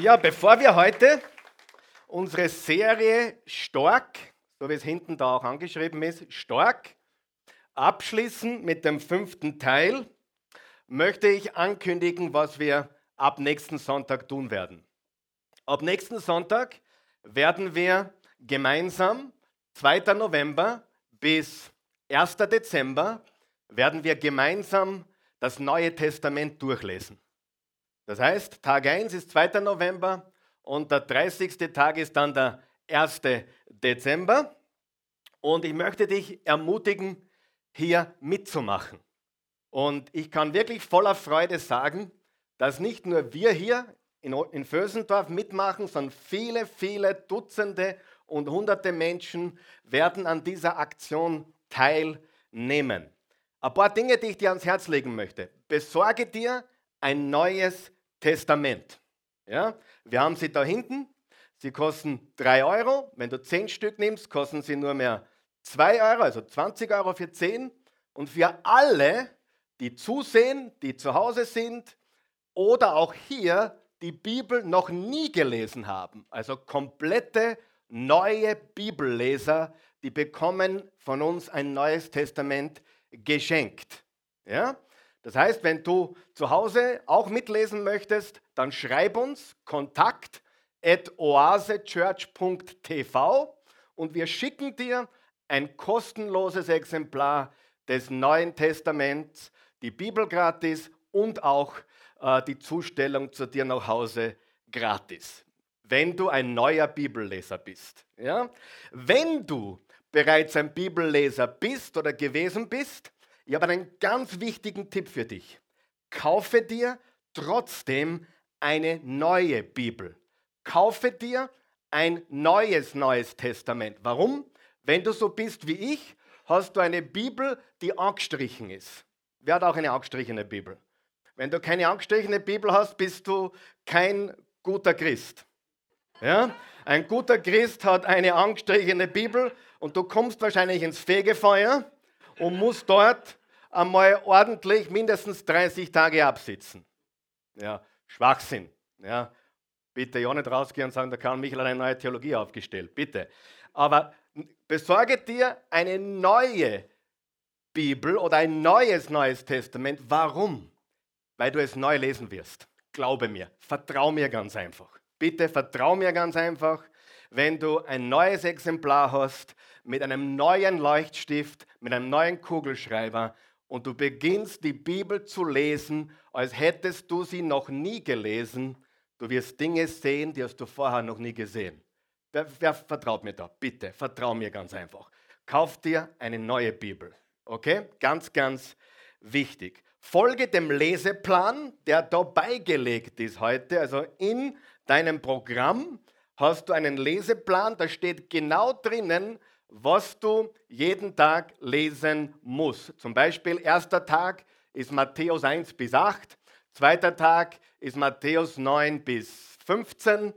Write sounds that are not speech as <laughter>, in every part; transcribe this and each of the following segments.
Ja, bevor wir heute unsere Serie Stark, so wie es hinten da auch angeschrieben ist, Stark, abschließen mit dem fünften Teil, möchte ich ankündigen, was wir ab nächsten Sonntag tun werden. Ab nächsten Sonntag werden wir gemeinsam 2. November bis 1. Dezember werden wir gemeinsam das Neue Testament durchlesen. Das heißt, Tag 1 ist 2. November und der 30. Tag ist dann der 1. Dezember. Und ich möchte dich ermutigen, hier mitzumachen. Und ich kann wirklich voller Freude sagen, dass nicht nur wir hier in, Vösendorf mitmachen, sondern viele, viele Dutzende und hunderte Menschen werden an dieser Aktion teilnehmen. Ein paar Dinge, die ich dir ans Herz legen möchte. Besorge dir ein neues Testament. Ja? Wir haben sie da hinten. Sie kosten 3 Euro. Wenn du 10 Stück nimmst, kosten sie nur mehr 2 Euro, also 20 Euro für 10. Und für alle, die zusehen, die zu Hause sind oder auch hier die Bibel noch nie gelesen haben, also komplette neue Bibelleser, die bekommen von uns ein neues Testament geschenkt. Ja? Das heißt, wenn du zu Hause auch mitlesen möchtest, dann schreib uns kontakt at oasechurch.tv und wir schicken dir ein kostenloses Exemplar des Neuen Testaments, die Bibel gratis und auch äh, die Zustellung zu dir nach Hause gratis, wenn du ein neuer Bibelleser bist. Ja? Wenn du bereits ein Bibelleser bist oder gewesen bist, ich habe einen ganz wichtigen Tipp für dich. Kaufe dir trotzdem eine neue Bibel. Kaufe dir ein neues Neues Testament. Warum? Wenn du so bist wie ich, hast du eine Bibel, die angestrichen ist. Wer hat auch eine angestrichene Bibel? Wenn du keine angestrichene Bibel hast, bist du kein guter Christ. Ja? Ein guter Christ hat eine angestrichene Bibel und du kommst wahrscheinlich ins Fegefeuer und musst dort einmal ordentlich mindestens 30 Tage absitzen. Ja, Schwachsinn. Ja, bitte ja nicht rausgehen und sagen, da kann Michael eine neue Theologie aufgestellt. Bitte. Aber besorge dir eine neue Bibel oder ein neues Neues Testament. Warum? Weil du es neu lesen wirst. Glaube mir. Vertrau mir ganz einfach. Bitte vertrau mir ganz einfach. Wenn du ein neues Exemplar hast mit einem neuen Leuchtstift, mit einem neuen Kugelschreiber und du beginnst die Bibel zu lesen, als hättest du sie noch nie gelesen, du wirst Dinge sehen, die hast du vorher noch nie gesehen. Wer, wer vertraut mir da? Bitte, vertrau mir ganz einfach. Kauf dir eine neue Bibel. Okay? Ganz, ganz wichtig. Folge dem Leseplan, der da beigelegt ist heute. Also in deinem Programm hast du einen Leseplan, da steht genau drinnen, was du jeden Tag lesen musst. Zum Beispiel, erster Tag ist Matthäus 1 bis 8, zweiter Tag ist Matthäus 9 bis 15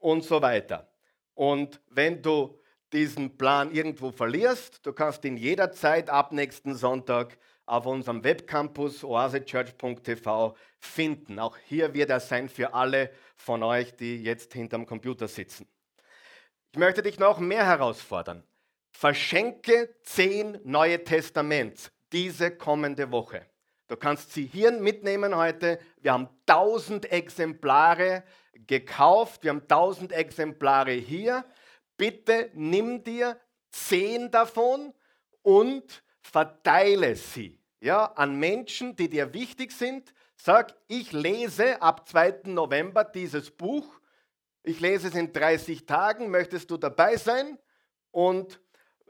und so weiter. Und wenn du diesen Plan irgendwo verlierst, du kannst ihn jederzeit ab nächsten Sonntag auf unserem Webcampus oasechurch.tv finden. Auch hier wird er sein für alle von euch, die jetzt hinterm Computer sitzen. Ich möchte dich noch mehr herausfordern. Verschenke zehn Neue Testaments diese kommende Woche. Du kannst sie hier mitnehmen heute. Wir haben 1000 Exemplare gekauft. Wir haben 1000 Exemplare hier. Bitte nimm dir zehn davon und verteile sie ja, an Menschen, die dir wichtig sind. Sag, ich lese ab 2. November dieses Buch. Ich lese es in 30 Tagen. Möchtest du dabei sein? Und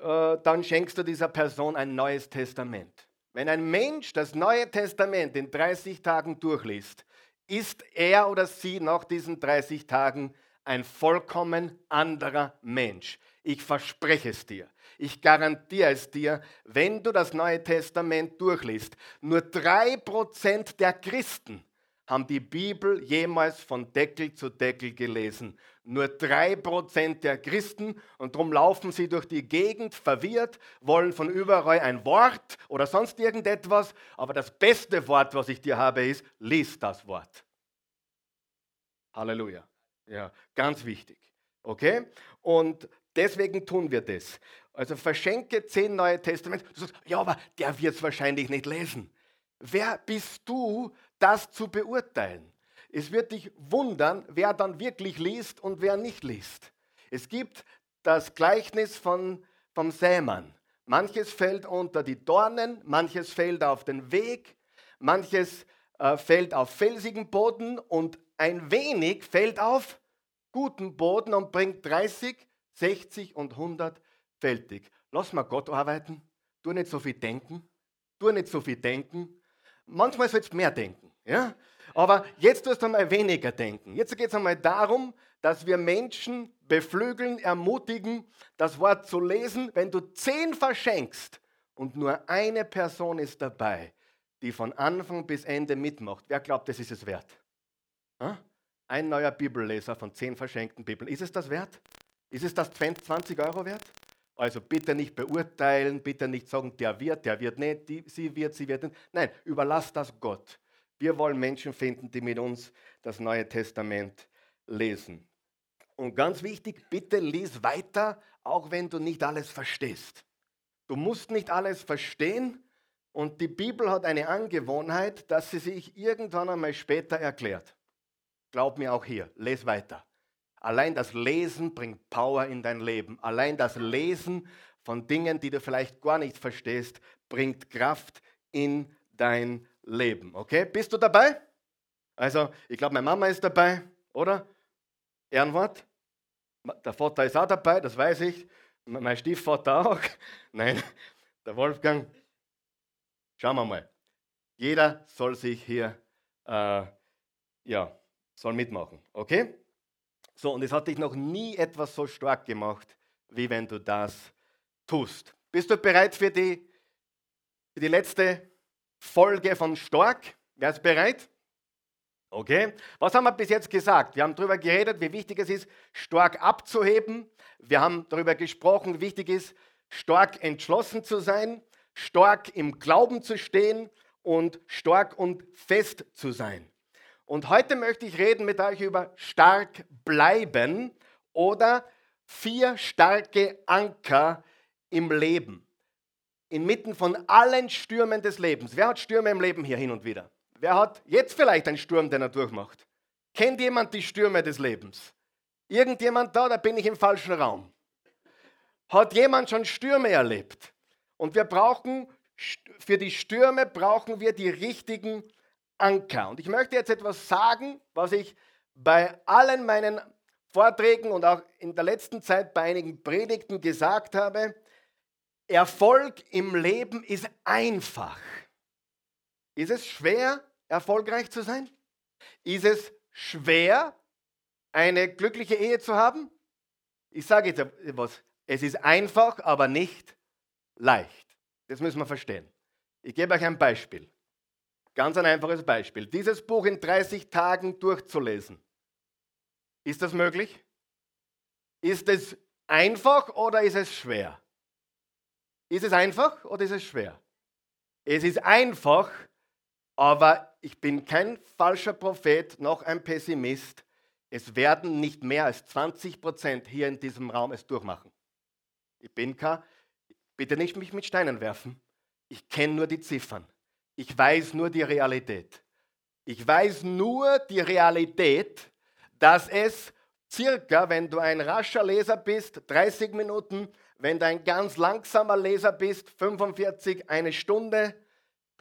äh, dann schenkst du dieser Person ein neues Testament. Wenn ein Mensch das Neue Testament in 30 Tagen durchliest, ist er oder sie nach diesen 30 Tagen ein vollkommen anderer Mensch. Ich verspreche es dir. Ich garantiere es dir, wenn du das Neue Testament durchliest. Nur 3% der Christen haben die Bibel jemals von Deckel zu Deckel gelesen. Nur drei Prozent der Christen und darum laufen sie durch die Gegend verwirrt, wollen von überall ein Wort oder sonst irgendetwas. Aber das beste Wort, was ich dir habe, ist, lies das Wort. Halleluja. Ja, ganz wichtig. Okay? Und deswegen tun wir das. Also verschenke zehn Neue Testamente. Du sagst, ja, aber der wird es wahrscheinlich nicht lesen. Wer bist du, das zu beurteilen? Es wird dich wundern, wer dann wirklich liest und wer nicht liest. Es gibt das Gleichnis von, vom Sämann. Manches fällt unter die Dornen, manches fällt auf den Weg, manches äh, fällt auf felsigen Boden und ein wenig fällt auf guten Boden und bringt 30, 60 und 100 fältig. Lass mal Gott arbeiten. Tu nicht so viel denken. Tu nicht so viel denken. Manchmal sollst du mehr denken. Ja? Aber jetzt tust du einmal weniger denken. Jetzt geht es einmal darum, dass wir Menschen beflügeln, ermutigen, das Wort zu lesen. Wenn du zehn verschenkst und nur eine Person ist dabei, die von Anfang bis Ende mitmacht, wer glaubt, das ist es wert? Ein neuer Bibelleser von zehn verschenkten Bibeln. Ist es das wert? Ist es das 20 Euro wert? Also bitte nicht beurteilen, bitte nicht sagen, der wird, der wird nicht, die, sie wird, sie wird nicht. Nein, überlass das Gott. Wir wollen Menschen finden, die mit uns das Neue Testament lesen. Und ganz wichtig, bitte lies weiter, auch wenn du nicht alles verstehst. Du musst nicht alles verstehen und die Bibel hat eine Angewohnheit, dass sie sich irgendwann einmal später erklärt. Glaub mir auch hier, les weiter. Allein das Lesen bringt Power in dein Leben. Allein das Lesen von Dingen, die du vielleicht gar nicht verstehst, bringt Kraft in dein Leben. Okay, bist du dabei? Also, ich glaube, meine Mama ist dabei, oder? Ehrenwort? Der Vater ist auch dabei, das weiß ich. Mein Stiefvater auch. <laughs> Nein, der Wolfgang. Schauen wir mal. Jeder soll sich hier, äh, ja, soll mitmachen. Okay? So, und es hat dich noch nie etwas so stark gemacht, wie wenn du das tust. Bist du bereit für die, für die letzte Folge von Stork. Wer ist bereit? Okay. Was haben wir bis jetzt gesagt? Wir haben darüber geredet, wie wichtig es ist, stark abzuheben. Wir haben darüber gesprochen, wie wichtig es ist, stark entschlossen zu sein, stark im Glauben zu stehen und stark und fest zu sein. Und heute möchte ich reden mit euch über stark bleiben oder vier starke Anker im Leben inmitten von allen Stürmen des Lebens. Wer hat Stürme im Leben hier hin und wieder? Wer hat jetzt vielleicht einen Sturm, den er durchmacht? Kennt jemand die Stürme des Lebens? Irgendjemand da, da bin ich im falschen Raum. Hat jemand schon Stürme erlebt? Und wir brauchen, für die Stürme brauchen wir die richtigen Anker. Und ich möchte jetzt etwas sagen, was ich bei allen meinen Vorträgen und auch in der letzten Zeit bei einigen Predigten gesagt habe. Erfolg im Leben ist einfach. Ist es schwer, erfolgreich zu sein? Ist es schwer, eine glückliche Ehe zu haben? Ich sage jetzt etwas. Es ist einfach, aber nicht leicht. Das müssen wir verstehen. Ich gebe euch ein Beispiel. Ganz ein einfaches Beispiel. Dieses Buch in 30 Tagen durchzulesen. Ist das möglich? Ist es einfach oder ist es schwer? Ist es einfach oder ist es schwer? Es ist einfach, aber ich bin kein falscher Prophet noch ein Pessimist. Es werden nicht mehr als 20 Prozent hier in diesem Raum es durchmachen. Ich bin kein, bitte nicht mich mit Steinen werfen. Ich kenne nur die Ziffern. Ich weiß nur die Realität. Ich weiß nur die Realität, dass es circa, wenn du ein rascher Leser bist, 30 Minuten wenn du ein ganz langsamer Leser bist, 45, eine Stunde,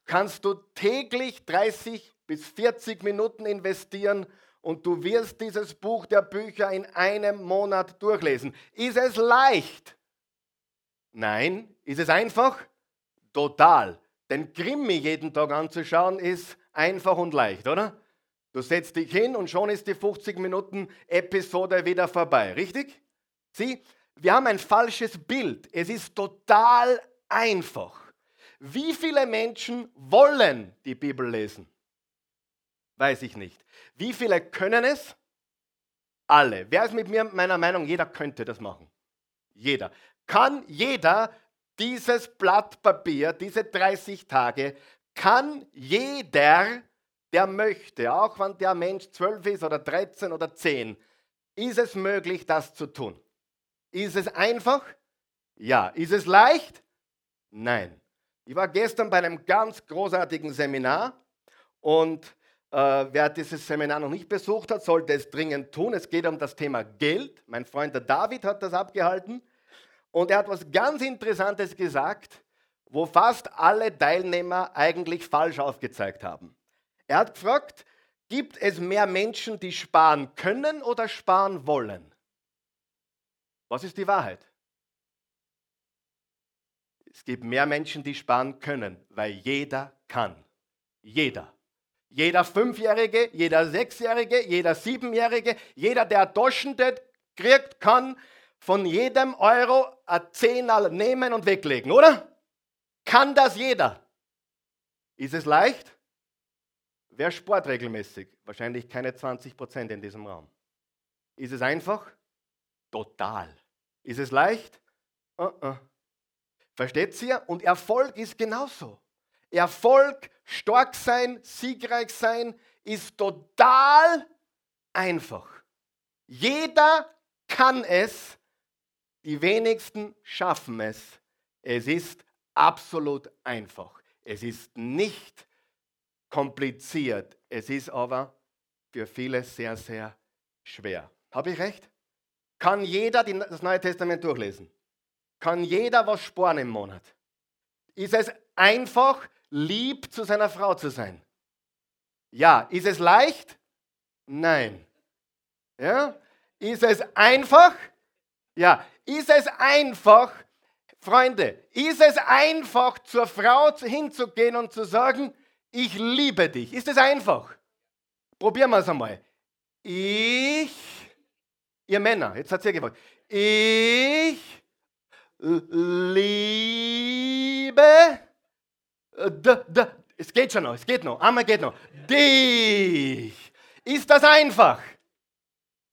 kannst du täglich 30 bis 40 Minuten investieren und du wirst dieses Buch der Bücher in einem Monat durchlesen. Ist es leicht? Nein. Ist es einfach? Total. Denn Krimi jeden Tag anzuschauen ist einfach und leicht, oder? Du setzt dich hin und schon ist die 50 Minuten Episode wieder vorbei, richtig? Sieh, wir haben ein falsches Bild. Es ist total einfach. Wie viele Menschen wollen die Bibel lesen? Weiß ich nicht. Wie viele können es? Alle. Wer ist mit mir meiner Meinung, jeder könnte das machen? Jeder. Kann jeder dieses Blatt Papier, diese 30 Tage, kann jeder, der möchte, auch wenn der Mensch 12 ist oder 13 oder 10, Ist es möglich, das zu tun? Ist es einfach? Ja. Ist es leicht? Nein. Ich war gestern bei einem ganz großartigen Seminar und äh, wer dieses Seminar noch nicht besucht hat, sollte es dringend tun. Es geht um das Thema Geld. Mein Freund der David hat das abgehalten und er hat was ganz Interessantes gesagt, wo fast alle Teilnehmer eigentlich falsch aufgezeigt haben. Er hat gefragt, gibt es mehr Menschen, die sparen können oder sparen wollen? Was ist die Wahrheit? Es gibt mehr Menschen, die sparen können, weil jeder kann. Jeder. Jeder Fünfjährige, jeder Sechsjährige, jeder Siebenjährige, jeder, der Durchschnitt kriegt, kann von jedem Euro ein Zehnerl nehmen und weglegen, oder? Kann das jeder? Ist es leicht? Wer sport regelmäßig? Wahrscheinlich keine 20 Prozent in diesem Raum. Ist es einfach? Total. Ist es leicht? Uh -uh. Versteht ihr? Und Erfolg ist genauso. Erfolg, stark sein, siegreich sein, ist total einfach. Jeder kann es, die wenigsten schaffen es. Es ist absolut einfach. Es ist nicht kompliziert. Es ist aber für viele sehr, sehr schwer. Habe ich recht? Kann jeder das Neue Testament durchlesen? Kann jeder was sparen im Monat? Ist es einfach, lieb zu seiner Frau zu sein? Ja. Ist es leicht? Nein. Ja? Ist es einfach? Ja. Ist es einfach, Freunde, ist es einfach, zur Frau hinzugehen und zu sagen, ich liebe dich? Ist es einfach? Probieren wir es einmal. Ich, ihr Männer, jetzt hat sie gefragt, ich liebe D, d, es geht schon noch, es geht noch, einmal geht noch. Dich. Ist das einfach?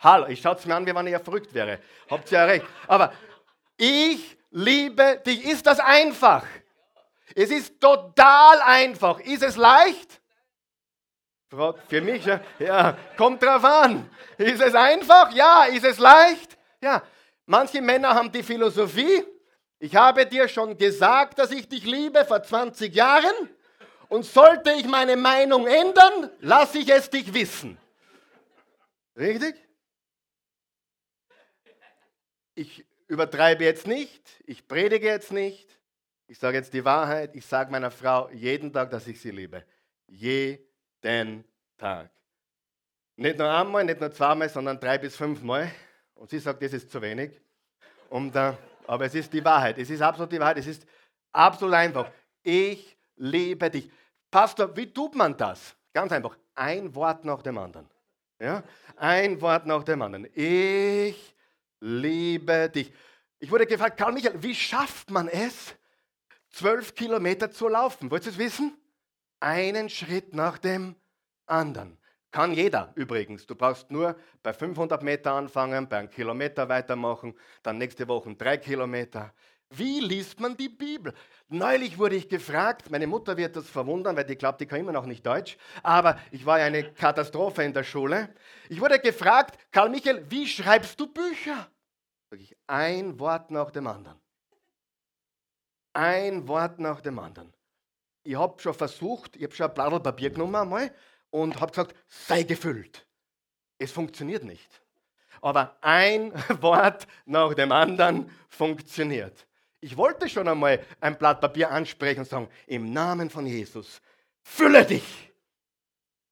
Hallo, ich schaue es mir an, wie wenn ich ja verrückt wäre. Habt ihr ja recht. Aber ich liebe dich. Ist das einfach? Es ist total einfach. Ist es leicht? Für mich, ja, ja, kommt drauf an. Ist es einfach? Ja. Ist es leicht? Ja. Manche Männer haben die Philosophie, ich habe dir schon gesagt, dass ich dich liebe vor 20 Jahren und sollte ich meine Meinung ändern, lasse ich es dich wissen. Richtig? Ich übertreibe jetzt nicht, ich predige jetzt nicht, ich sage jetzt die Wahrheit, ich sage meiner Frau jeden Tag, dass ich sie liebe. Jeden Tag. Nicht nur einmal, nicht nur zweimal, sondern drei bis fünfmal. Und sie sagt, das ist zu wenig. Und äh, aber es ist die Wahrheit. Es ist absolut die Wahrheit. Es ist absolut einfach. Ich liebe dich. Pastor, wie tut man das? Ganz einfach. Ein Wort nach dem anderen. Ja? Ein Wort nach dem anderen. Ich liebe dich. Ich wurde gefragt, Karl Michael, wie schafft man es, zwölf Kilometer zu laufen? Wollt ihr es wissen? Einen Schritt nach dem anderen. Kann jeder übrigens. Du brauchst nur bei 500 Meter anfangen, bei einem Kilometer weitermachen, dann nächste Woche drei Kilometer. Wie liest man die Bibel? Neulich wurde ich gefragt, meine Mutter wird das verwundern, weil die glaubt, die kann immer noch nicht Deutsch, aber ich war ja eine Katastrophe in der Schule. Ich wurde gefragt, Karl Michael, wie schreibst du Bücher? Sag ich, ein Wort nach dem anderen. Ein Wort nach dem anderen. Ich habe schon versucht, ich habe schon ein Blatt Papier genommen einmal und habe gesagt, sei gefüllt. Es funktioniert nicht. Aber ein <laughs> Wort nach dem anderen funktioniert. Ich wollte schon einmal ein Blatt Papier ansprechen und sagen, im Namen von Jesus, fülle dich.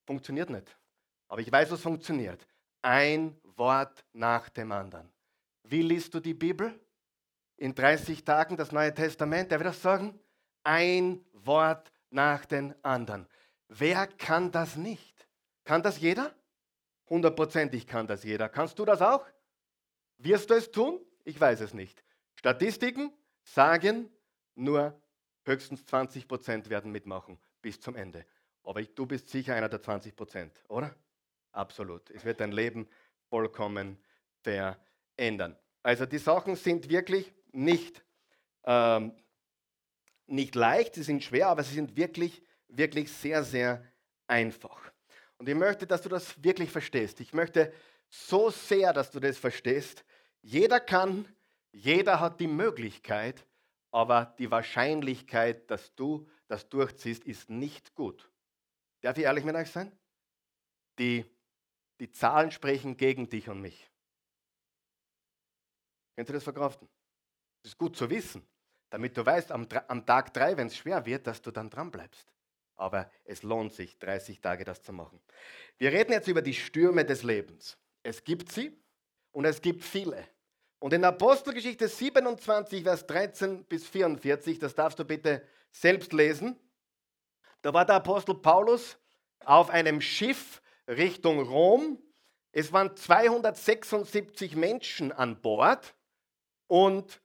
Funktioniert nicht. Aber ich weiß, was funktioniert. Ein Wort nach dem anderen. Wie liest du die Bibel? In 30 Tagen das Neue Testament. Der wird das sagen. Ein Wort nach dem anderen. Wer kann das nicht? Kann das jeder? Hundertprozentig kann das jeder. Kannst du das auch? Wirst du es tun? Ich weiß es nicht. Statistiken sagen, nur höchstens 20 Prozent werden mitmachen bis zum Ende. Aber du bist sicher einer der 20 Prozent, oder? Absolut. Es wird dein Leben vollkommen verändern. Also die Sachen sind wirklich nicht, ähm, nicht leicht, sie sind schwer, aber sie sind wirklich wirklich sehr, sehr einfach. Und ich möchte, dass du das wirklich verstehst. Ich möchte so sehr, dass du das verstehst. Jeder kann, jeder hat die Möglichkeit, aber die Wahrscheinlichkeit, dass du das durchziehst, ist nicht gut. Darf ich ehrlich mit euch sein? Die, die Zahlen sprechen gegen dich und mich. Könnt ihr das verkraften? Das ist gut zu wissen, damit du weißt, am, am Tag drei, wenn es schwer wird, dass du dann dran bleibst. Aber es lohnt sich, 30 Tage das zu machen. Wir reden jetzt über die Stürme des Lebens. Es gibt sie und es gibt viele. Und in Apostelgeschichte 27, Vers 13 bis 44, das darfst du bitte selbst lesen, da war der Apostel Paulus auf einem Schiff Richtung Rom. Es waren 276 Menschen an Bord und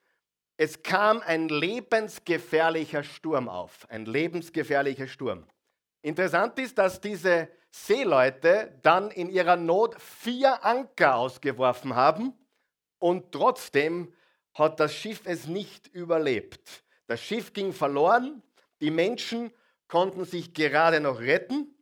es kam ein lebensgefährlicher Sturm auf, ein lebensgefährlicher Sturm. Interessant ist, dass diese Seeleute dann in ihrer Not vier Anker ausgeworfen haben und trotzdem hat das Schiff es nicht überlebt. Das Schiff ging verloren, die Menschen konnten sich gerade noch retten,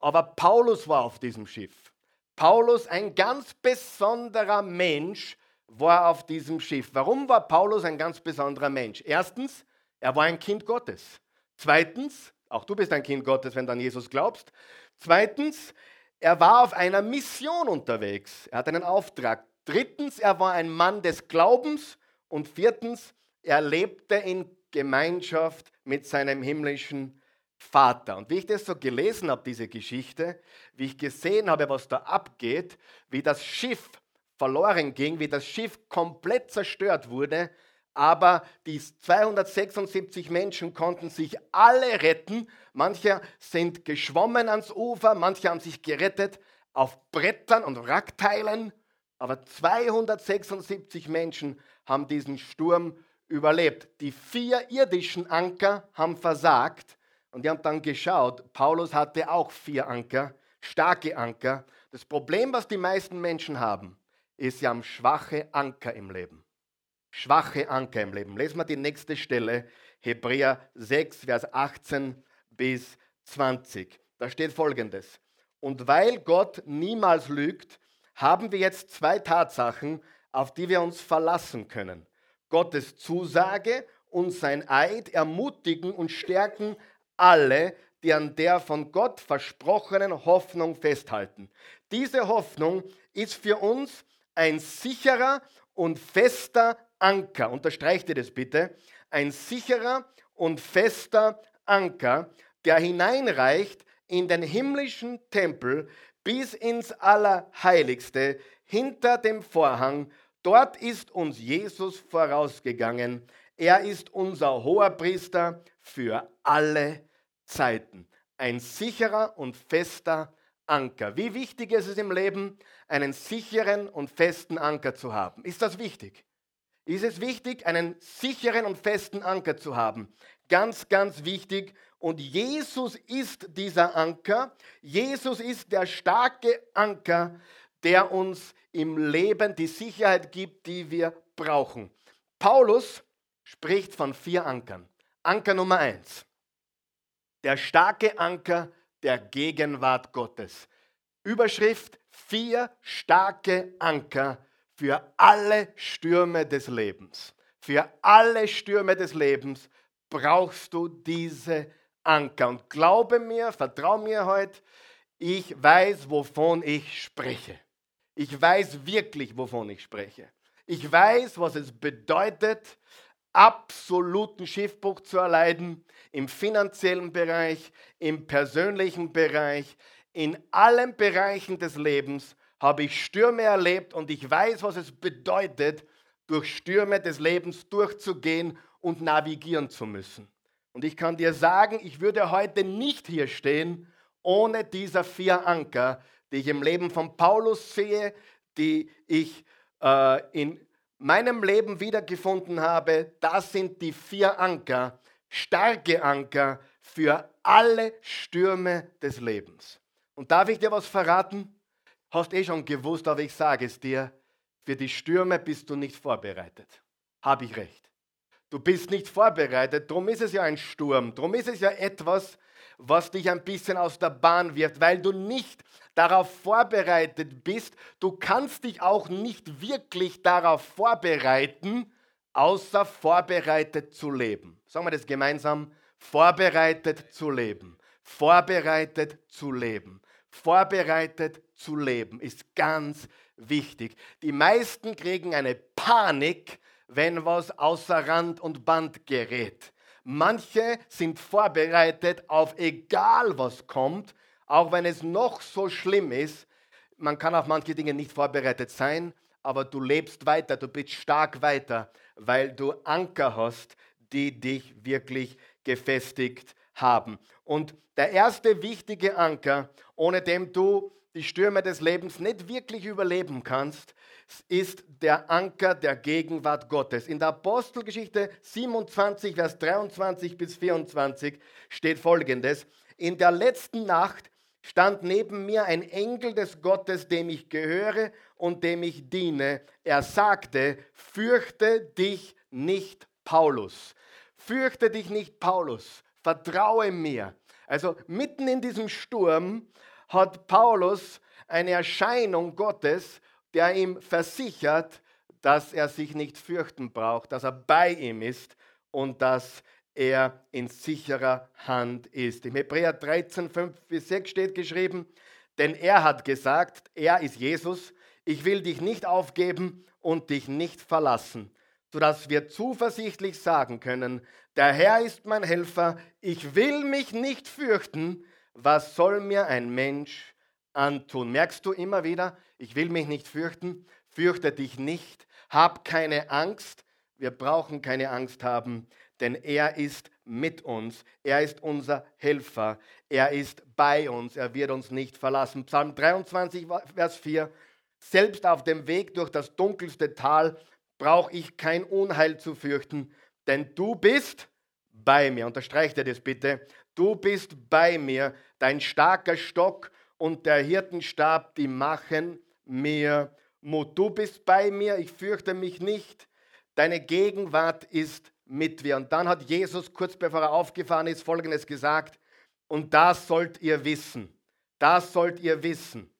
aber Paulus war auf diesem Schiff. Paulus, ein ganz besonderer Mensch, war auf diesem Schiff. Warum war Paulus ein ganz besonderer Mensch? Erstens, er war ein Kind Gottes. Zweitens, auch du bist ein Kind Gottes, wenn du an Jesus glaubst. Zweitens, er war auf einer Mission unterwegs. Er hat einen Auftrag. Drittens, er war ein Mann des Glaubens. Und viertens, er lebte in Gemeinschaft mit seinem himmlischen Vater. Und wie ich das so gelesen habe, diese Geschichte, wie ich gesehen habe, was da abgeht, wie das Schiff verloren ging, wie das Schiff komplett zerstört wurde, aber die 276 Menschen konnten sich alle retten. Manche sind geschwommen ans Ufer, manche haben sich gerettet auf Brettern und Wrackteilen, aber 276 Menschen haben diesen Sturm überlebt. Die vier irdischen Anker haben versagt und die haben dann geschaut, Paulus hatte auch vier Anker, starke Anker. Das Problem, was die meisten Menschen haben, ist, sie haben schwache Anker im Leben. Schwache Anker im Leben. Lesen wir die nächste Stelle, Hebräer 6, Vers 18 bis 20. Da steht folgendes. Und weil Gott niemals lügt, haben wir jetzt zwei Tatsachen, auf die wir uns verlassen können. Gottes Zusage und sein Eid ermutigen und stärken alle, die an der von Gott versprochenen Hoffnung festhalten. Diese Hoffnung ist für uns ein sicherer und fester Anker. Unterstreicht ihr das bitte? Ein sicherer und fester Anker, der hineinreicht in den himmlischen Tempel bis ins Allerheiligste hinter dem Vorhang. Dort ist uns Jesus vorausgegangen. Er ist unser hoher Priester für alle Zeiten. Ein sicherer und fester Anker. Wie wichtig ist es im Leben, einen sicheren und festen Anker zu haben? Ist das wichtig? Ist es wichtig, einen sicheren und festen Anker zu haben? Ganz, ganz wichtig. Und Jesus ist dieser Anker. Jesus ist der starke Anker, der uns im Leben die Sicherheit gibt, die wir brauchen. Paulus spricht von vier Ankern. Anker Nummer eins. Der starke Anker der Gegenwart Gottes. Überschrift vier starke Anker für alle Stürme des Lebens. Für alle Stürme des Lebens brauchst du diese Anker. Und glaube mir, vertrau mir heute, ich weiß, wovon ich spreche. Ich weiß wirklich, wovon ich spreche. Ich weiß, was es bedeutet, absoluten Schiffbruch zu erleiden, im finanziellen Bereich, im persönlichen Bereich, in allen Bereichen des Lebens habe ich Stürme erlebt und ich weiß, was es bedeutet, durch Stürme des Lebens durchzugehen und navigieren zu müssen. Und ich kann dir sagen, ich würde heute nicht hier stehen ohne dieser vier Anker, die ich im Leben von Paulus sehe, die ich äh, in meinem Leben wiedergefunden habe. Das sind die vier Anker, starke Anker für alle Stürme des Lebens. Und darf ich dir was verraten? Hast eh schon gewusst, aber ich sage es dir, für die Stürme bist du nicht vorbereitet. Habe ich recht. Du bist nicht vorbereitet, darum ist es ja ein Sturm, darum ist es ja etwas, was dich ein bisschen aus der Bahn wirft, weil du nicht darauf vorbereitet bist, du kannst dich auch nicht wirklich darauf vorbereiten, außer vorbereitet zu leben. Sagen wir das gemeinsam, vorbereitet zu leben. Vorbereitet zu leben. Vorbereitet zu leben ist ganz wichtig. Die meisten kriegen eine Panik, wenn was außer Rand und Band gerät. Manche sind vorbereitet auf egal was kommt, auch wenn es noch so schlimm ist. Man kann auf manche Dinge nicht vorbereitet sein, aber du lebst weiter, du bist stark weiter, weil du Anker hast, die dich wirklich gefestigt haben. Und der erste wichtige Anker, ohne dem du die Stürme des Lebens nicht wirklich überleben kannst, ist der Anker der Gegenwart Gottes. In der Apostelgeschichte 27, Vers 23 bis 24 steht folgendes. In der letzten Nacht stand neben mir ein Engel des Gottes, dem ich gehöre und dem ich diene. Er sagte, fürchte dich nicht, Paulus. Fürchte dich nicht, Paulus. Vertraue mir. Also mitten in diesem Sturm hat Paulus eine Erscheinung Gottes, der ihm versichert, dass er sich nicht fürchten braucht, dass er bei ihm ist und dass er in sicherer Hand ist. Im Hebräer 13, 5 bis 6 steht geschrieben, denn er hat gesagt, er ist Jesus, ich will dich nicht aufgeben und dich nicht verlassen, sodass wir zuversichtlich sagen können, der Herr ist mein Helfer, ich will mich nicht fürchten, was soll mir ein Mensch antun? Merkst du immer wieder, ich will mich nicht fürchten, fürchte dich nicht, hab keine Angst, wir brauchen keine Angst haben, denn er ist mit uns, er ist unser Helfer, er ist bei uns, er wird uns nicht verlassen. Psalm 23, Vers 4, selbst auf dem Weg durch das dunkelste Tal brauche ich kein Unheil zu fürchten, denn du bist bei mir. Unterstreicht er das bitte. Du bist bei mir, dein starker Stock und der Hirtenstab, die machen mir Mut. Du bist bei mir, ich fürchte mich nicht. Deine Gegenwart ist mit mir. Und dann hat Jesus, kurz bevor er aufgefahren ist, Folgendes gesagt. Und das sollt ihr wissen. Das sollt ihr wissen.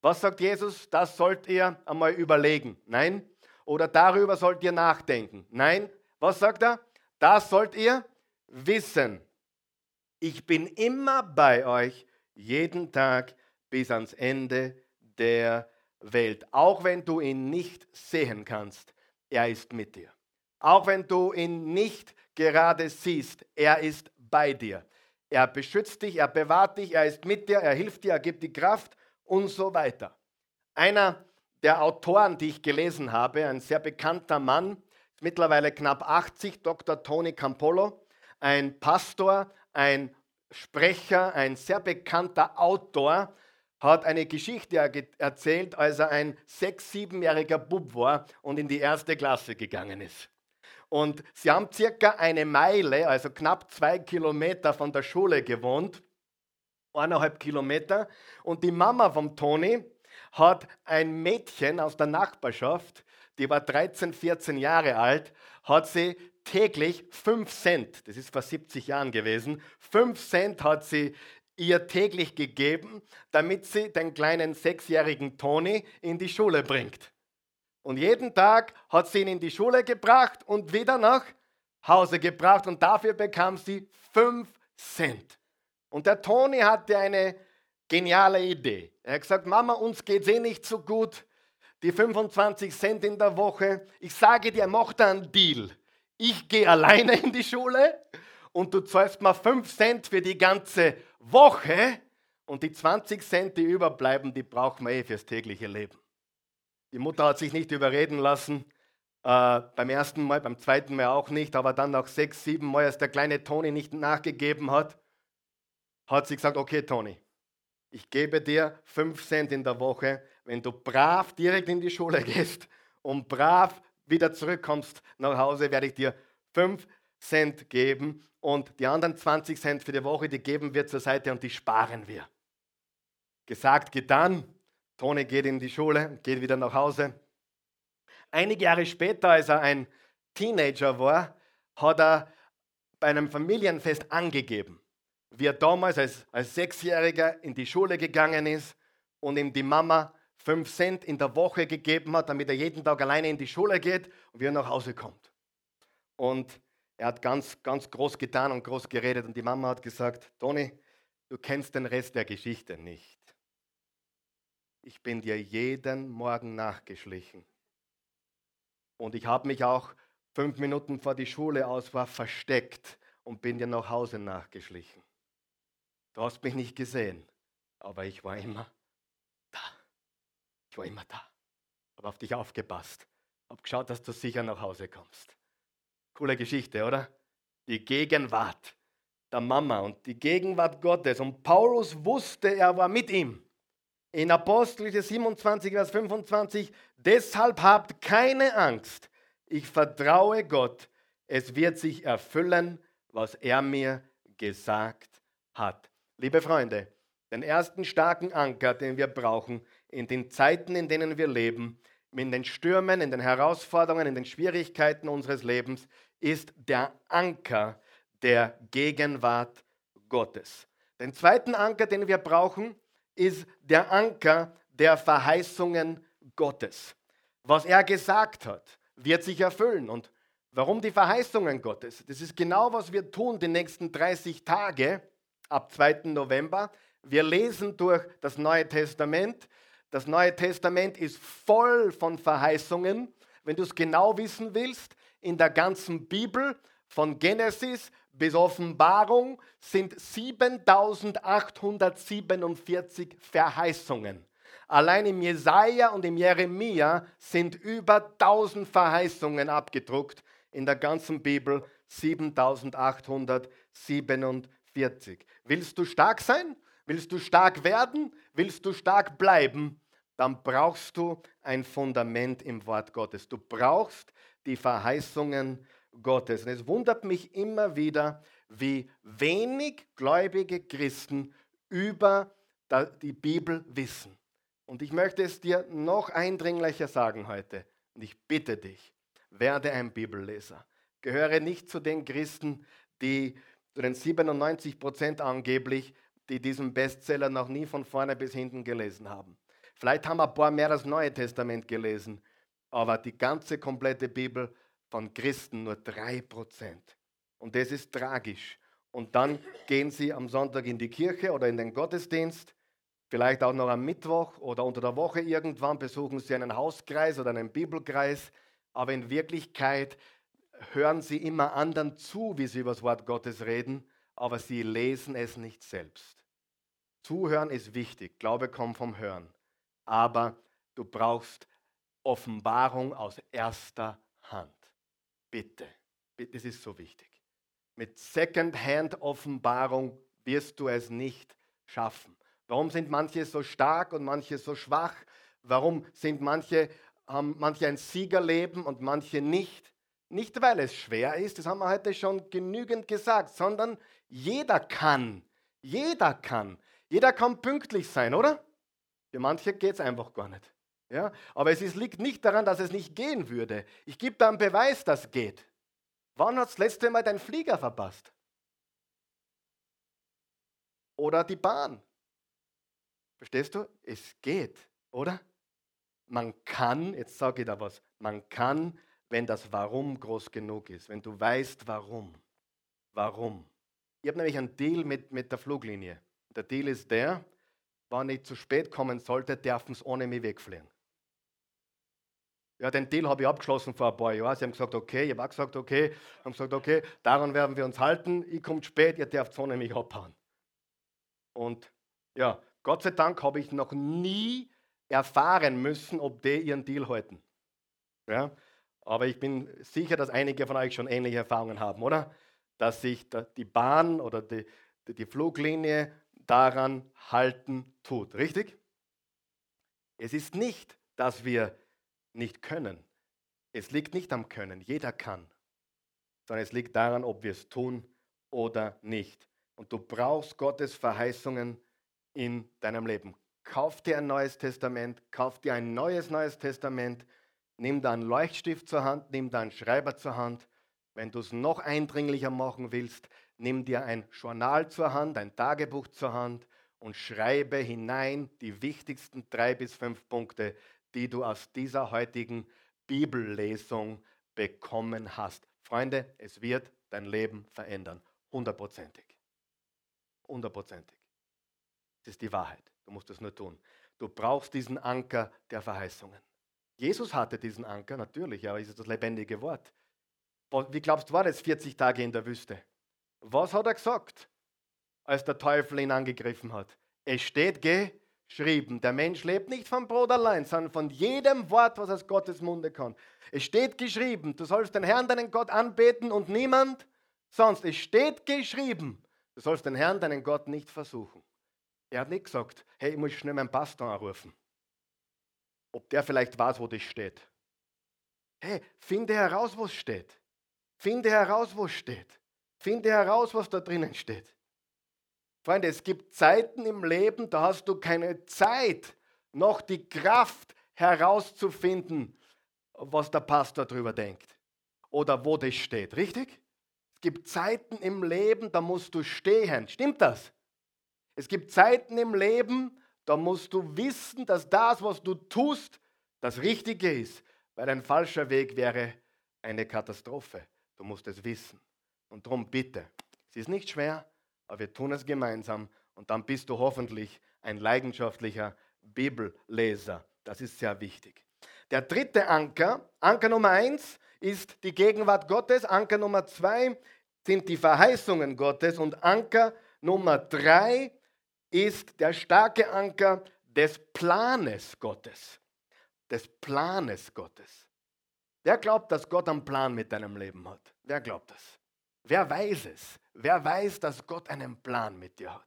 Was sagt Jesus? Das sollt ihr einmal überlegen. Nein? Oder darüber sollt ihr nachdenken. Nein? Was sagt er? Das sollt ihr wissen. Ich bin immer bei euch, jeden Tag bis ans Ende der Welt. Auch wenn du ihn nicht sehen kannst, er ist mit dir. Auch wenn du ihn nicht gerade siehst, er ist bei dir. Er beschützt dich, er bewahrt dich, er ist mit dir, er hilft dir, er gibt dir Kraft und so weiter. Einer der Autoren, die ich gelesen habe, ein sehr bekannter Mann, mittlerweile knapp 80, Dr. Tony Campolo, ein Pastor, ein Sprecher, ein sehr bekannter Autor, hat eine Geschichte erzählt, als er ein sechs-, siebenjähriger Bub war und in die erste Klasse gegangen ist. Und sie haben circa eine Meile, also knapp zwei Kilometer von der Schule gewohnt, eineinhalb Kilometer. Und die Mama vom Toni hat ein Mädchen aus der Nachbarschaft, die war 13, 14 Jahre alt, hat sie täglich 5 Cent, das ist vor 70 Jahren gewesen, 5 Cent hat sie ihr täglich gegeben, damit sie den kleinen sechsjährigen Toni in die Schule bringt. Und jeden Tag hat sie ihn in die Schule gebracht und wieder nach Hause gebracht und dafür bekam sie 5 Cent. Und der Toni hatte eine geniale Idee. Er hat gesagt, Mama, uns geht es eh nicht so gut. Die 25 Cent in der Woche. Ich sage dir, mach da einen Deal ich gehe alleine in die Schule und du zahlst mir 5 Cent für die ganze Woche und die 20 Cent, die überbleiben, die brauchen wir eh fürs tägliche Leben. Die Mutter hat sich nicht überreden lassen, äh, beim ersten Mal, beim zweiten Mal auch nicht, aber dann nach sechs, sieben Mal, als der kleine Toni nicht nachgegeben hat, hat sie gesagt, okay Toni, ich gebe dir 5 Cent in der Woche, wenn du brav direkt in die Schule <laughs> gehst und brav wieder zurückkommst nach Hause, werde ich dir 5 Cent geben und die anderen 20 Cent für die Woche, die geben wir zur Seite und die sparen wir. Gesagt, getan. Toni geht in die Schule, geht wieder nach Hause. Einige Jahre später, als er ein Teenager war, hat er bei einem Familienfest angegeben, wie er damals als, als Sechsjähriger in die Schule gegangen ist und ihm die Mama 5 Cent in der Woche gegeben hat, damit er jeden Tag alleine in die Schule geht und wieder nach Hause kommt. Und er hat ganz, ganz groß getan und groß geredet und die Mama hat gesagt, Toni, du kennst den Rest der Geschichte nicht. Ich bin dir jeden Morgen nachgeschlichen. Und ich habe mich auch fünf Minuten vor die Schule aus war versteckt und bin dir nach Hause nachgeschlichen. Du hast mich nicht gesehen, aber ich war immer da. Ich war immer da. Habe auf dich aufgepasst. Habe geschaut, dass du sicher nach Hause kommst. Coole Geschichte, oder? Die Gegenwart der Mama und die Gegenwart Gottes. Und Paulus wusste, er war mit ihm. In Apostel 27, Vers 25, deshalb habt keine Angst. Ich vertraue Gott. Es wird sich erfüllen, was er mir gesagt hat. Liebe Freunde, den ersten starken Anker, den wir brauchen in den Zeiten, in denen wir leben, in den Stürmen, in den Herausforderungen, in den Schwierigkeiten unseres Lebens, ist der Anker der Gegenwart Gottes. Den zweiten Anker, den wir brauchen, ist der Anker der Verheißungen Gottes. Was er gesagt hat, wird sich erfüllen. Und warum die Verheißungen Gottes? Das ist genau, was wir tun die nächsten 30 Tage ab 2. November. Wir lesen durch das Neue Testament. Das Neue Testament ist voll von Verheißungen. Wenn du es genau wissen willst, in der ganzen Bibel, von Genesis bis Offenbarung, sind 7847 Verheißungen. Allein im Jesaja und im Jeremia sind über 1000 Verheißungen abgedruckt. In der ganzen Bibel 7847. Willst du stark sein? Willst du stark werden? Willst du stark bleiben? Dann brauchst du ein Fundament im Wort Gottes. Du brauchst die Verheißungen Gottes. Und es wundert mich immer wieder, wie wenig gläubige Christen über die Bibel wissen. Und ich möchte es dir noch eindringlicher sagen heute. Und ich bitte dich, werde ein Bibelleser. Gehöre nicht zu den Christen, die zu den 97 Prozent angeblich, die diesen Bestseller noch nie von vorne bis hinten gelesen haben. Vielleicht haben ein paar mehr das Neue Testament gelesen, aber die ganze komplette Bibel von Christen nur 3%. Und das ist tragisch. Und dann gehen sie am Sonntag in die Kirche oder in den Gottesdienst, vielleicht auch noch am Mittwoch oder unter der Woche irgendwann besuchen sie einen Hauskreis oder einen Bibelkreis, aber in Wirklichkeit hören sie immer anderen zu, wie sie über das Wort Gottes reden, aber sie lesen es nicht selbst. Zuhören ist wichtig, Glaube kommt vom Hören, aber du brauchst Offenbarung aus erster Hand. Bitte, das ist so wichtig. Mit Second-Hand-Offenbarung wirst du es nicht schaffen. Warum sind manche so stark und manche so schwach? Warum sind manche, haben manche ein Siegerleben und manche nicht? Nicht, weil es schwer ist, das haben wir heute schon genügend gesagt, sondern jeder kann. Jeder kann. Jeder kann pünktlich sein, oder? Für manche geht es einfach gar nicht. Ja? Aber es ist, liegt nicht daran, dass es nicht gehen würde. Ich gebe da einen Beweis, dass es geht. Wann hat das letzte Mal dein Flieger verpasst? Oder die Bahn? Verstehst du? Es geht, oder? Man kann, jetzt sage ich da was, man kann, wenn das Warum groß genug ist, wenn du weißt, warum. Warum? Ich habe nämlich einen Deal mit, mit der Fluglinie. Der Deal ist der, wenn ich zu spät kommen sollte, dürfen sie ohne mich wegfliegen. Ja, den Deal habe ich abgeschlossen vor ein paar Jahren. Sie haben gesagt, okay, ich habe auch gesagt, okay, haben gesagt, okay, daran werden wir uns halten. Ich komme spät, ihr dürft ohne mich abhauen. Und ja, Gott sei Dank habe ich noch nie erfahren müssen, ob die ihren Deal halten. Ja, aber ich bin sicher, dass einige von euch schon ähnliche Erfahrungen haben, oder? Dass sich die Bahn oder die, die Fluglinie daran halten tut. Richtig? Es ist nicht, dass wir nicht können. Es liegt nicht am Können, jeder kann, sondern es liegt daran, ob wir es tun oder nicht. Und du brauchst Gottes Verheißungen in deinem Leben. Kauf dir ein neues Testament, kauf dir ein neues neues Testament, nimm da einen Leuchtstift zur Hand, nimm da einen Schreiber zur Hand. Wenn du es noch eindringlicher machen willst, nimm dir ein Journal zur Hand, ein Tagebuch zur Hand und schreibe hinein die wichtigsten drei bis fünf Punkte, die du aus dieser heutigen Bibellesung bekommen hast. Freunde, es wird dein Leben verändern. Hundertprozentig. Hundertprozentig. Das ist die Wahrheit. Du musst es nur tun. Du brauchst diesen Anker der Verheißungen. Jesus hatte diesen Anker, natürlich, aber ist das lebendige Wort. Wie glaubst du, war das 40 Tage in der Wüste? Was hat er gesagt, als der Teufel ihn angegriffen hat? Es steht geschrieben, der Mensch lebt nicht vom Brot allein, sondern von jedem Wort, was aus Gottes Munde kommt. Es steht geschrieben, du sollst den Herrn, deinen Gott anbeten und niemand sonst. Es steht geschrieben, du sollst den Herrn, deinen Gott nicht versuchen. Er hat nicht gesagt, hey, ich muss schnell meinen Pastor anrufen. Ob der vielleicht weiß, wo das steht. Hey, finde heraus, wo es steht. Finde heraus, wo es steht. Finde heraus, was da drinnen steht. Freunde, es gibt Zeiten im Leben, da hast du keine Zeit, noch die Kraft herauszufinden, was der Pastor darüber denkt oder wo das steht. Richtig? Es gibt Zeiten im Leben, da musst du stehen. Stimmt das? Es gibt Zeiten im Leben, da musst du wissen, dass das, was du tust, das Richtige ist, weil ein falscher Weg wäre eine Katastrophe. Du musst es wissen. Und darum bitte, es ist nicht schwer, aber wir tun es gemeinsam und dann bist du hoffentlich ein leidenschaftlicher Bibelleser. Das ist sehr wichtig. Der dritte Anker, Anker Nummer eins, ist die Gegenwart Gottes. Anker Nummer zwei sind die Verheißungen Gottes. Und Anker Nummer drei ist der starke Anker des Planes Gottes. Des Planes Gottes. Wer glaubt, dass Gott einen Plan mit deinem Leben hat? Wer glaubt das? Wer weiß es? Wer weiß, dass Gott einen Plan mit dir hat?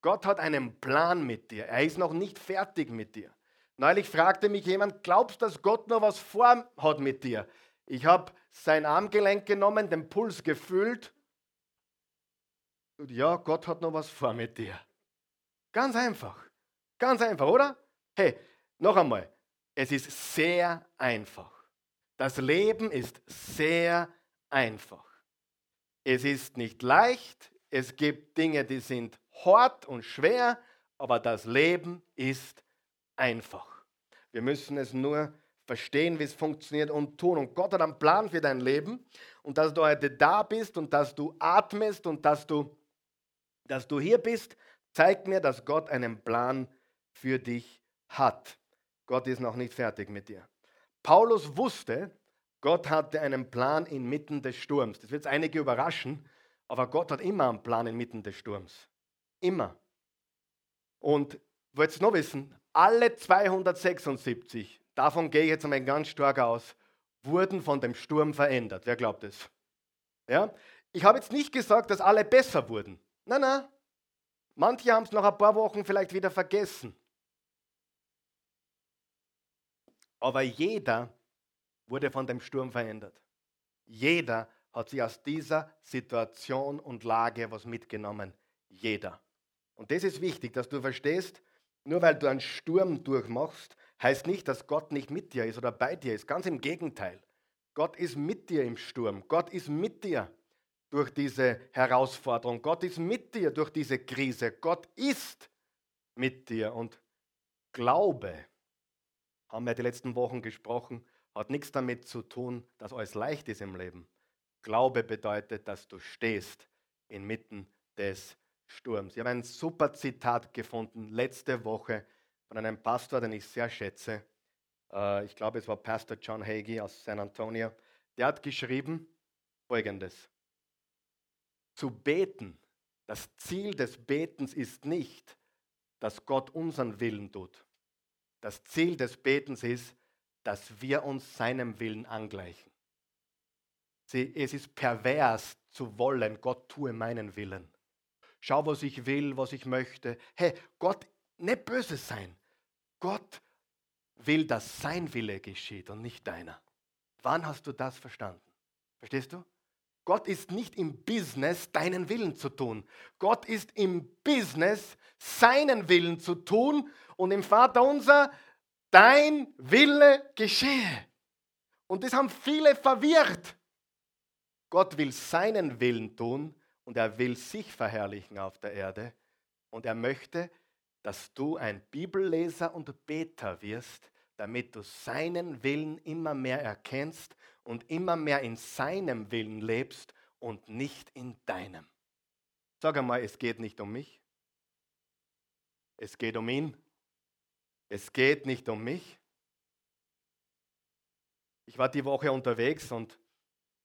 Gott hat einen Plan mit dir. Er ist noch nicht fertig mit dir. Neulich fragte mich jemand, glaubst du, dass Gott noch was vor hat mit dir? Ich habe sein Armgelenk genommen, den Puls gefühlt. Und ja, Gott hat noch was vor mit dir. Ganz einfach. Ganz einfach, oder? Hey, noch einmal. Es ist sehr einfach. Das Leben ist sehr einfach. Es ist nicht leicht, es gibt Dinge, die sind hart und schwer, aber das Leben ist einfach. Wir müssen es nur verstehen, wie es funktioniert und tun. Und Gott hat einen Plan für dein Leben und dass du heute da bist und dass du atmest und dass du, dass du hier bist, zeigt mir, dass Gott einen Plan für dich hat. Gott ist noch nicht fertig mit dir. Paulus wusste, Gott hatte einen Plan inmitten des Sturms. Das wird jetzt einige überraschen, aber Gott hat immer einen Plan inmitten des Sturms. Immer. Und wollt ihr noch wissen, alle 276, davon gehe ich jetzt einmal ganz stark aus, wurden von dem Sturm verändert. Wer glaubt es? Ja? Ich habe jetzt nicht gesagt, dass alle besser wurden. Nein, nein. Manche haben es nach ein paar Wochen vielleicht wieder vergessen. Aber jeder wurde von dem Sturm verändert. Jeder hat sich aus dieser Situation und Lage was mitgenommen. Jeder. Und das ist wichtig, dass du verstehst, nur weil du einen Sturm durchmachst, heißt nicht, dass Gott nicht mit dir ist oder bei dir ist. Ganz im Gegenteil. Gott ist mit dir im Sturm. Gott ist mit dir durch diese Herausforderung. Gott ist mit dir durch diese Krise. Gott ist mit dir. Und Glaube, haben wir die letzten Wochen gesprochen, hat nichts damit zu tun, dass alles leicht ist im Leben. Glaube bedeutet, dass du stehst inmitten des Sturms. Ich habe ein super Zitat gefunden letzte Woche von einem Pastor, den ich sehr schätze. Äh, ich glaube, es war Pastor John Hagee aus San Antonio. Der hat geschrieben folgendes. Zu beten, das Ziel des Betens ist nicht, dass Gott unseren Willen tut. Das Ziel des Betens ist, dass wir uns seinem Willen angleichen. Sie, es ist pervers zu wollen, Gott tue meinen Willen. Schau, was ich will, was ich möchte. Hey, Gott, nicht böse sein. Gott will, dass sein Wille geschieht und nicht deiner. Wann hast du das verstanden? Verstehst du? Gott ist nicht im Business, deinen Willen zu tun. Gott ist im Business, seinen Willen zu tun. Und im Vater unser dein Wille geschehe. Und das haben viele verwirrt. Gott will seinen Willen tun und er will sich verherrlichen auf der Erde und er möchte, dass du ein Bibelleser und Beter wirst, damit du seinen Willen immer mehr erkennst und immer mehr in seinem Willen lebst und nicht in deinem. Sag einmal, es geht nicht um mich. Es geht um ihn. Es geht nicht um mich. Ich war die Woche unterwegs und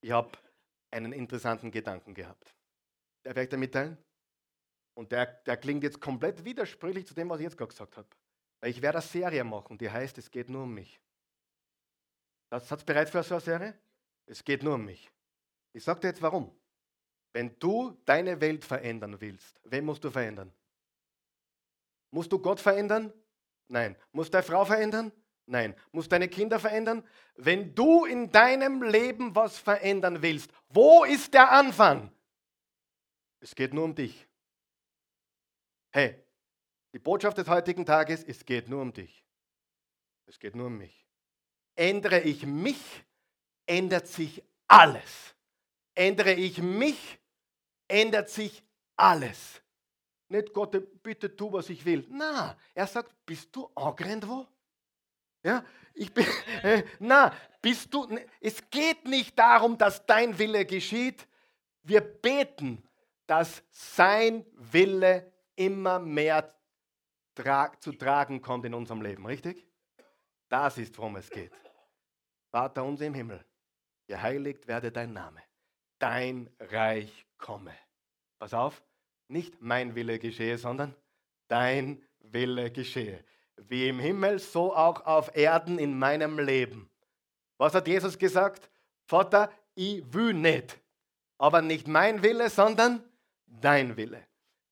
ich habe einen interessanten Gedanken gehabt. Der werde ich dir mitteilen. Und der, der klingt jetzt komplett widersprüchlich zu dem, was ich jetzt gerade gesagt habe. Weil ich werde eine Serie machen, die heißt, es geht nur um mich. Hat bereit für so eine Serie? Es geht nur um mich. Ich sage dir jetzt warum. Wenn du deine Welt verändern willst, wen musst du verändern? Musst du Gott verändern? Nein. Musst du deine Frau verändern? Nein. Musst du deine Kinder verändern? Wenn du in deinem Leben was verändern willst, wo ist der Anfang? Es geht nur um dich. Hey, die Botschaft des heutigen Tages, es geht nur um dich. Es geht nur um mich. Ändere ich mich, ändert sich alles. Ändere ich mich, ändert sich alles. Nicht Gott, bitte tu, was ich will. Na, er sagt, bist du angerannt wo? Ja, ich bin, <laughs> äh, na, bist du, es geht nicht darum, dass dein Wille geschieht. Wir beten, dass sein Wille immer mehr tra zu tragen kommt in unserem Leben, richtig? Das ist, worum es geht. Vater unser im Himmel, geheiligt werde dein Name, dein Reich komme. Pass auf, nicht mein Wille geschehe, sondern dein Wille geschehe. Wie im Himmel, so auch auf Erden in meinem Leben. Was hat Jesus gesagt? Vater, ich will nicht. Aber nicht mein Wille, sondern dein Wille.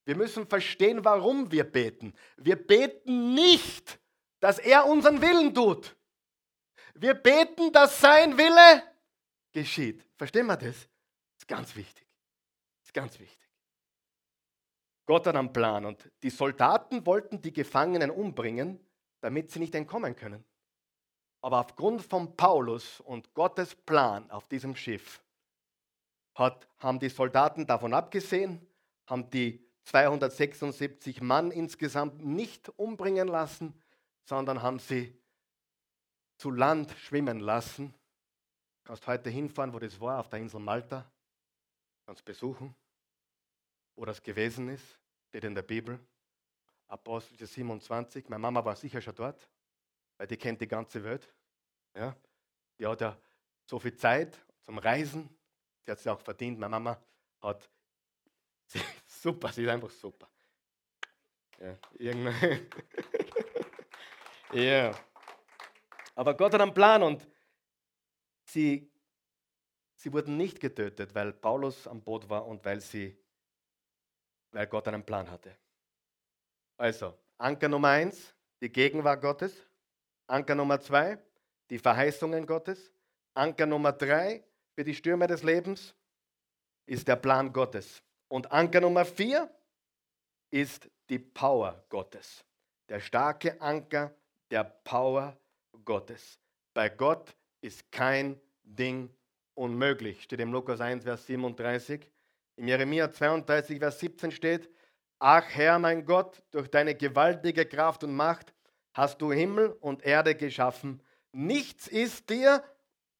Wir müssen verstehen, warum wir beten. Wir beten nicht, dass er unseren Willen tut. Wir beten, dass sein Wille geschieht. Verstehen wir das? Das ist ganz wichtig. Das ist ganz wichtig. Gott hat einen Plan und die Soldaten wollten die Gefangenen umbringen, damit sie nicht entkommen können. Aber aufgrund von Paulus und Gottes Plan auf diesem Schiff hat, haben die Soldaten davon abgesehen, haben die 276 Mann insgesamt nicht umbringen lassen, sondern haben sie zu Land schwimmen lassen. Du kannst heute hinfahren, wo das war, auf der Insel Malta. Du kannst besuchen wo das gewesen ist, steht in der Bibel. Apostel 27. Meine Mama war sicher schon dort, weil die kennt die ganze Welt. Ja? Die hat ja so viel Zeit zum Reisen. Sie hat es auch verdient. Meine Mama hat <laughs> sie, super, sie ist einfach super. Ja, <laughs> ja. Aber Gott hat einen Plan und sie, sie wurden nicht getötet, weil Paulus am Boot war und weil sie weil Gott einen Plan hatte. Also, Anker Nummer eins, die Gegenwart Gottes. Anker Nummer zwei, die Verheißungen Gottes. Anker Nummer drei, für die Stürme des Lebens, ist der Plan Gottes. Und Anker Nummer vier ist die Power Gottes. Der starke Anker der Power Gottes. Bei Gott ist kein Ding unmöglich. Steht im Lukas 1, Vers 37. In Jeremia 32, Vers 17 steht, Ach Herr mein Gott, durch deine gewaltige Kraft und Macht hast du Himmel und Erde geschaffen. Nichts ist dir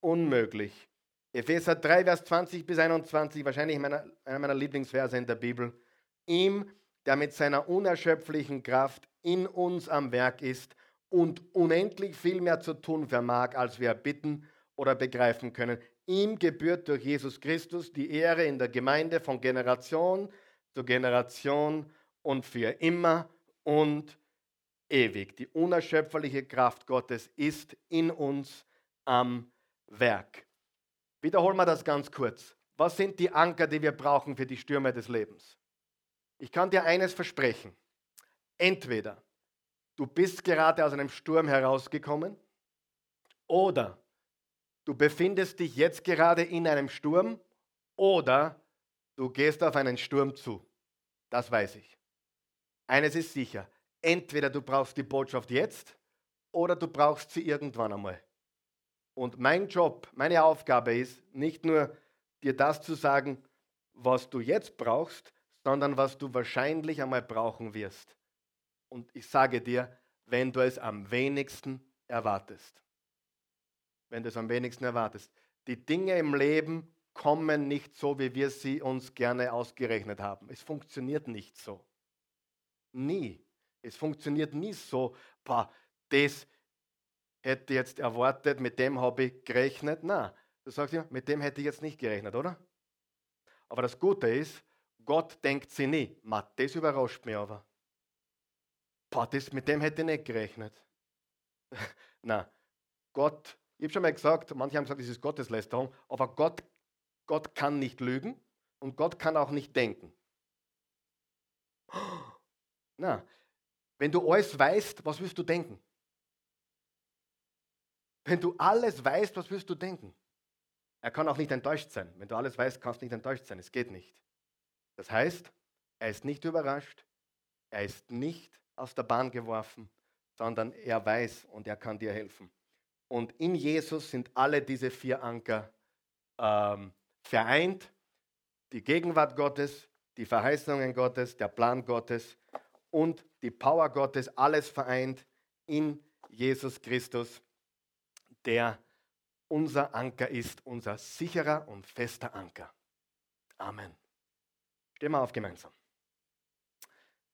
unmöglich. Epheser 3, Vers 20 bis 21, wahrscheinlich meiner, einer meiner Lieblingsverse in der Bibel. Ihm, der mit seiner unerschöpflichen Kraft in uns am Werk ist und unendlich viel mehr zu tun vermag, als wir bitten oder begreifen können. Ihm gebührt durch Jesus Christus die Ehre in der Gemeinde von Generation zu Generation und für immer und ewig. Die unerschöpfliche Kraft Gottes ist in uns am Werk. Wiederholen wir das ganz kurz. Was sind die Anker, die wir brauchen für die Stürme des Lebens? Ich kann dir eines versprechen. Entweder du bist gerade aus einem Sturm herausgekommen oder du befindest dich jetzt gerade in einem Sturm oder du gehst auf einen Sturm zu. Das weiß ich. Eines ist sicher, entweder du brauchst die Botschaft jetzt oder du brauchst sie irgendwann einmal. Und mein Job, meine Aufgabe ist nicht nur dir das zu sagen, was du jetzt brauchst, sondern was du wahrscheinlich einmal brauchen wirst. Und ich sage dir, wenn du es am wenigsten erwartest. Wenn du es am wenigsten erwartest. Die Dinge im Leben kommen nicht so, wie wir sie uns gerne ausgerechnet haben. Es funktioniert nicht so. Nie. Es funktioniert nie so, boah, das hätte ich jetzt erwartet, mit dem habe ich gerechnet. Na, du sagst ja, mit dem hätte ich jetzt nicht gerechnet, oder? Aber das Gute ist, Gott denkt sie nie. Ma, das überrascht mich aber. Boah, das, mit dem hätte ich nicht gerechnet. <laughs> Na, Gott, ich habe schon mal gesagt, manche haben gesagt, das ist Gotteslästerung, aber Gott, Gott kann nicht lügen und Gott kann auch nicht denken. Na, wenn du alles weißt, was wirst du denken? Wenn du alles weißt, was wirst du denken? Er kann auch nicht enttäuscht sein. Wenn du alles weißt, kannst du nicht enttäuscht sein. Es geht nicht. Das heißt, er ist nicht überrascht, er ist nicht aus der Bahn geworfen, sondern er weiß und er kann dir helfen. Und in Jesus sind alle diese vier Anker ähm, vereint. Die Gegenwart Gottes, die Verheißungen Gottes, der Plan Gottes und die Power Gottes, alles vereint in Jesus Christus, der unser Anker ist, unser sicherer und fester Anker. Amen. Stehen wir auf gemeinsam.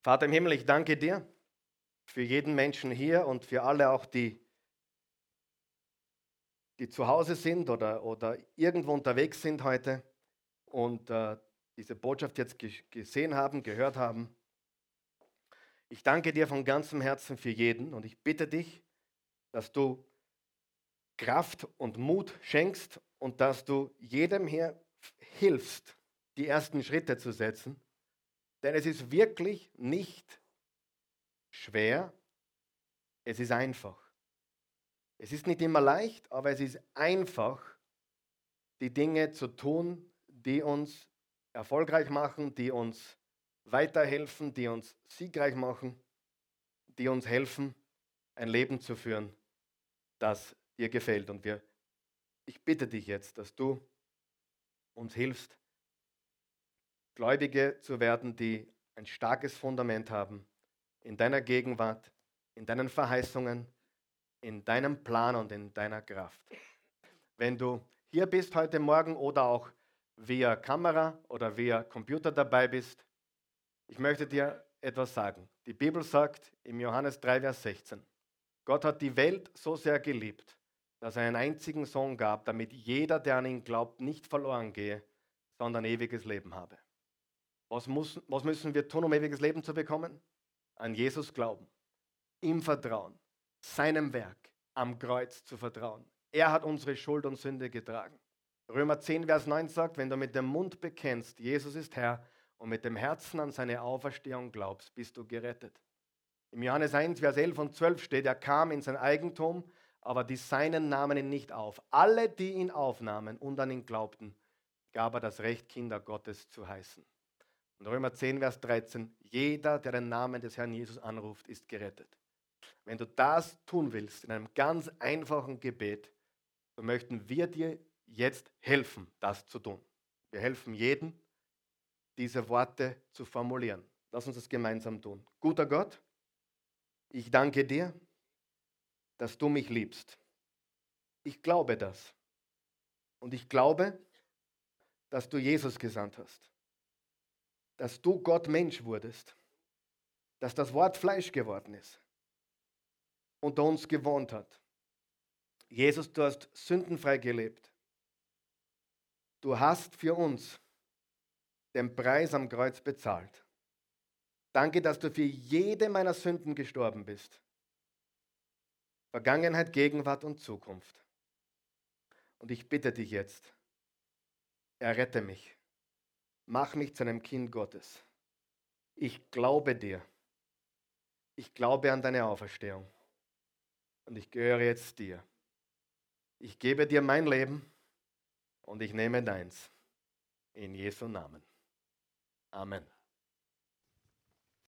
Vater im Himmel, ich danke dir für jeden Menschen hier und für alle auch, die, die zu Hause sind oder, oder irgendwo unterwegs sind heute und äh, diese Botschaft jetzt gesehen haben, gehört haben. Ich danke dir von ganzem Herzen für jeden und ich bitte dich, dass du Kraft und Mut schenkst und dass du jedem hier hilfst, die ersten Schritte zu setzen. Denn es ist wirklich nicht schwer, es ist einfach. Es ist nicht immer leicht, aber es ist einfach, die Dinge zu tun, die uns erfolgreich machen, die uns weiterhelfen, die uns siegreich machen, die uns helfen, ein Leben zu führen, das dir gefällt. Und wir, ich bitte dich jetzt, dass du uns hilfst, Gläubige zu werden, die ein starkes Fundament haben in deiner Gegenwart, in deinen Verheißungen, in deinem Plan und in deiner Kraft. Wenn du hier bist heute Morgen oder auch via Kamera oder via Computer dabei bist, ich möchte dir etwas sagen. Die Bibel sagt im Johannes 3, Vers 16, Gott hat die Welt so sehr geliebt, dass er einen einzigen Sohn gab, damit jeder, der an ihn glaubt, nicht verloren gehe, sondern ewiges Leben habe. Was, muss, was müssen wir tun, um ewiges Leben zu bekommen? An Jesus glauben, ihm vertrauen, seinem Werk am Kreuz zu vertrauen. Er hat unsere Schuld und Sünde getragen. Römer 10, Vers 9 sagt, wenn du mit dem Mund bekennst, Jesus ist Herr, und mit dem Herzen an seine Auferstehung glaubst, bist du gerettet. Im Johannes 1, Vers 11 und 12 steht, er kam in sein Eigentum, aber die Seinen nahmen ihn nicht auf. Alle, die ihn aufnahmen und an ihn glaubten, gab er das Recht, Kinder Gottes zu heißen. Und Römer 10, Vers 13, jeder, der den Namen des Herrn Jesus anruft, ist gerettet. Wenn du das tun willst, in einem ganz einfachen Gebet, so möchten wir dir jetzt helfen, das zu tun. Wir helfen jedem, diese Worte zu formulieren. Lass uns das gemeinsam tun. Guter Gott, ich danke dir, dass du mich liebst. Ich glaube das. Und ich glaube, dass du Jesus gesandt hast. Dass du Gott Mensch wurdest. Dass das Wort Fleisch geworden ist. Unter uns gewohnt hat. Jesus, du hast sündenfrei gelebt. Du hast für uns den Preis am Kreuz bezahlt. Danke, dass du für jede meiner Sünden gestorben bist. Vergangenheit, Gegenwart und Zukunft. Und ich bitte dich jetzt, errette mich. Mach mich zu einem Kind Gottes. Ich glaube dir. Ich glaube an deine Auferstehung. Und ich gehöre jetzt dir. Ich gebe dir mein Leben und ich nehme deins. In Jesu Namen. Amen.